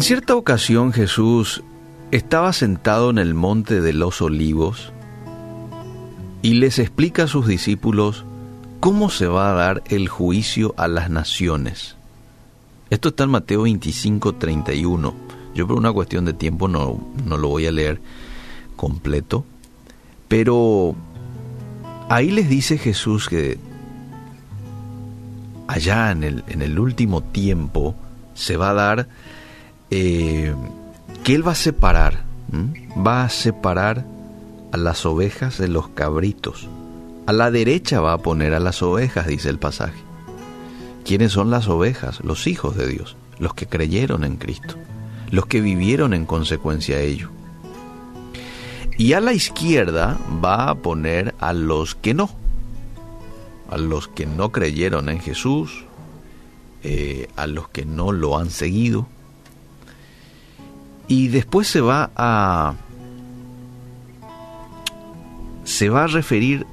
En cierta ocasión Jesús estaba sentado en el monte de los olivos y les explica a sus discípulos cómo se va a dar el juicio a las naciones. Esto está en Mateo 25, 31. Yo por una cuestión de tiempo no, no lo voy a leer completo, pero ahí les dice Jesús que allá en el, en el último tiempo se va a dar eh, que Él va a separar, va a separar a las ovejas de los cabritos. A la derecha va a poner a las ovejas, dice el pasaje. ¿Quiénes son las ovejas? Los hijos de Dios, los que creyeron en Cristo, los que vivieron en consecuencia a ello. Y a la izquierda va a poner a los que no, a los que no creyeron en Jesús, eh, a los que no lo han seguido. Y después se va a se va a referir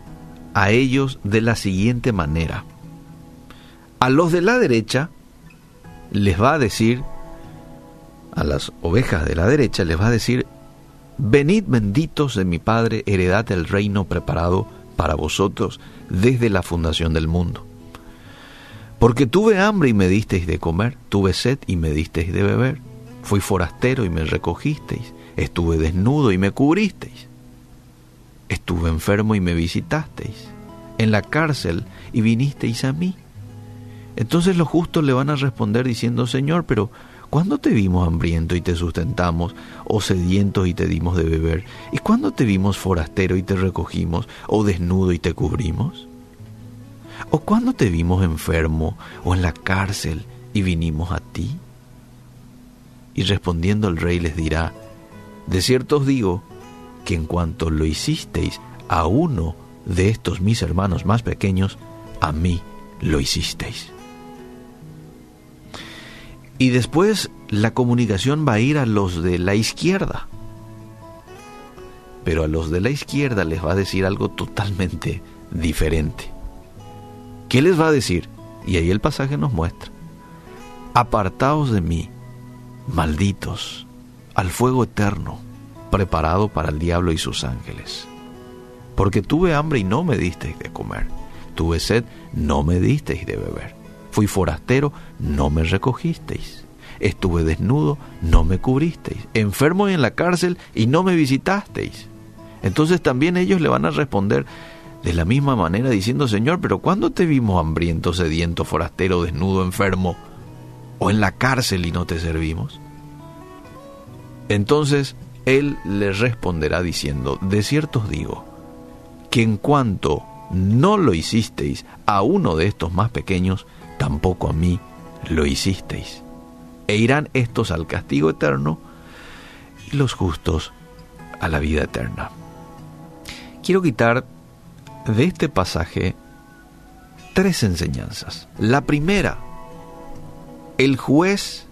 a ellos de la siguiente manera. A los de la derecha les va a decir, a las ovejas de la derecha les va a decir, venid benditos de mi Padre, heredad el reino preparado para vosotros desde la fundación del mundo. Porque tuve hambre y me disteis de comer, tuve sed y me disteis de beber, fui forastero y me recogisteis, estuve desnudo y me cubristeis, estuve enfermo y me visitasteis, en la cárcel y vinisteis a mí. Entonces los justos le van a responder diciendo, Señor, pero ¿cuándo te vimos hambriento y te sustentamos, o sediento y te dimos de beber? ¿Y cuándo te vimos forastero y te recogimos, o desnudo y te cubrimos? ¿O cuándo te vimos enfermo o en la cárcel y vinimos a ti? Y respondiendo el rey les dirá, de cierto os digo que en cuanto lo hicisteis a uno de estos mis hermanos más pequeños, a mí lo hicisteis. Y después la comunicación va a ir a los de la izquierda. Pero a los de la izquierda les va a decir algo totalmente diferente. ¿Qué les va a decir? Y ahí el pasaje nos muestra. Apartaos de mí, malditos, al fuego eterno, preparado para el diablo y sus ángeles. Porque tuve hambre y no me disteis de comer. Tuve sed, no me disteis de beber. Fui forastero, no me recogisteis. Estuve desnudo, no me cubristeis. Enfermo en la cárcel y no me visitasteis. Entonces también ellos le van a responder, de la misma manera diciendo, Señor, pero ¿cuándo te vimos hambriento, sediento, forastero, desnudo, enfermo o en la cárcel y no te servimos? Entonces Él les responderá diciendo, de cierto os digo, que en cuanto no lo hicisteis a uno de estos más pequeños, tampoco a mí lo hicisteis. E irán estos al castigo eterno y los justos a la vida eterna. Quiero quitar de este pasaje tres enseñanzas. La primera, el juez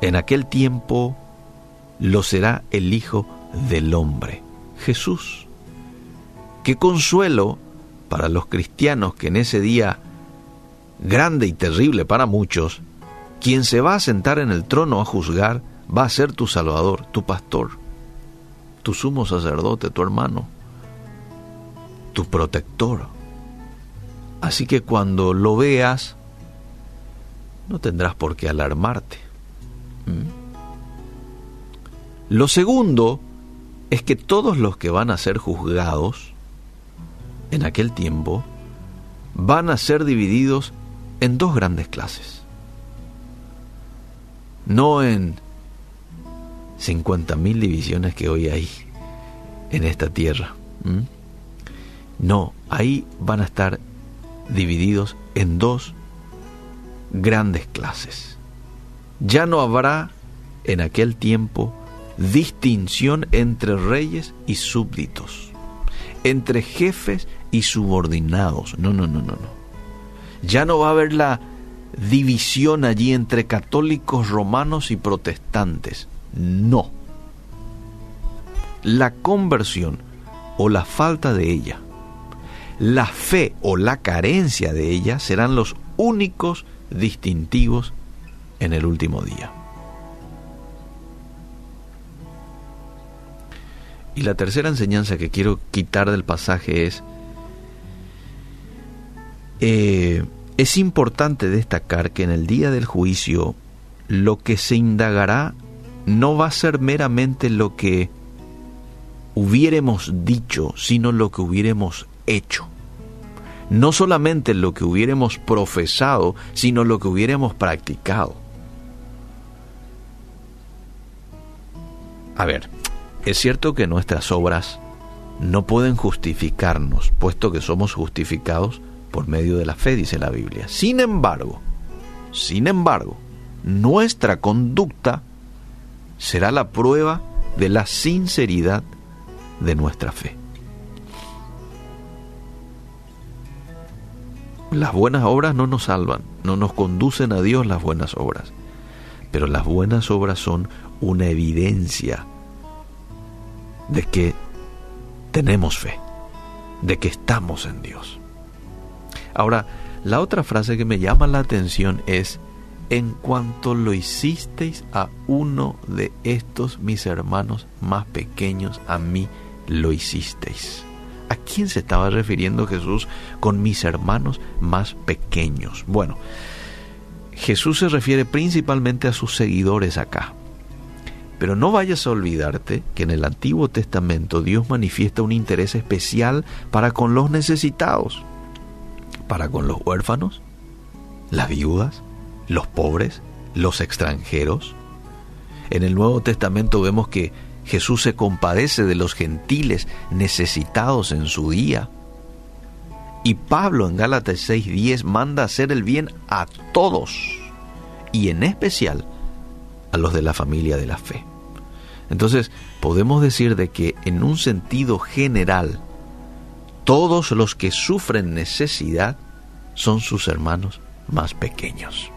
en aquel tiempo lo será el Hijo del Hombre, Jesús. Qué consuelo para los cristianos que en ese día grande y terrible para muchos, quien se va a sentar en el trono a juzgar va a ser tu Salvador, tu pastor, tu sumo sacerdote, tu hermano tu protector. Así que cuando lo veas, no tendrás por qué alarmarte. ¿Mm? Lo segundo es que todos los que van a ser juzgados en aquel tiempo van a ser divididos en dos grandes clases. No en 50.000 divisiones que hoy hay en esta tierra. No, ahí van a estar divididos en dos grandes clases. Ya no habrá en aquel tiempo distinción entre reyes y súbditos, entre jefes y subordinados. No, no, no, no, no. Ya no va a haber la división allí entre católicos romanos y protestantes. No. La conversión o la falta de ella la fe o la carencia de ella serán los únicos distintivos en el último día. Y la tercera enseñanza que quiero quitar del pasaje es, eh, es importante destacar que en el día del juicio lo que se indagará no va a ser meramente lo que hubiéremos dicho, sino lo que hubiéramos hecho. No solamente lo que hubiéramos profesado, sino lo que hubiéramos practicado. A ver, es cierto que nuestras obras no pueden justificarnos, puesto que somos justificados por medio de la fe, dice la Biblia. Sin embargo, sin embargo, nuestra conducta será la prueba de la sinceridad de nuestra fe. Las buenas obras no nos salvan, no nos conducen a Dios las buenas obras, pero las buenas obras son una evidencia de que tenemos fe, de que estamos en Dios. Ahora, la otra frase que me llama la atención es, en cuanto lo hicisteis a uno de estos mis hermanos más pequeños, a mí lo hicisteis. ¿A quién se estaba refiriendo Jesús con mis hermanos más pequeños? Bueno, Jesús se refiere principalmente a sus seguidores acá. Pero no vayas a olvidarte que en el Antiguo Testamento Dios manifiesta un interés especial para con los necesitados, para con los huérfanos, las viudas, los pobres, los extranjeros. En el Nuevo Testamento vemos que Jesús se compadece de los gentiles necesitados en su día. Y Pablo en Gálatas 6:10 manda hacer el bien a todos, y en especial a los de la familia de la fe. Entonces, podemos decir de que en un sentido general, todos los que sufren necesidad son sus hermanos más pequeños.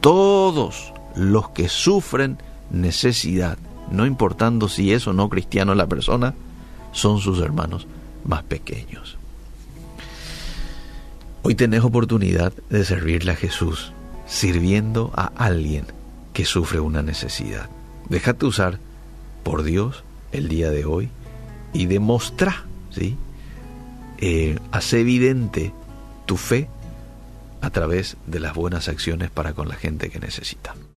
Todos los que sufren necesidad, no importando si es o no cristiano la persona, son sus hermanos más pequeños. Hoy tenés oportunidad de servirle a Jesús, sirviendo a alguien que sufre una necesidad. Déjate usar por Dios el día de hoy y demostra, ¿sí? Eh, hace evidente tu fe a través de las buenas acciones para con la gente que necesita.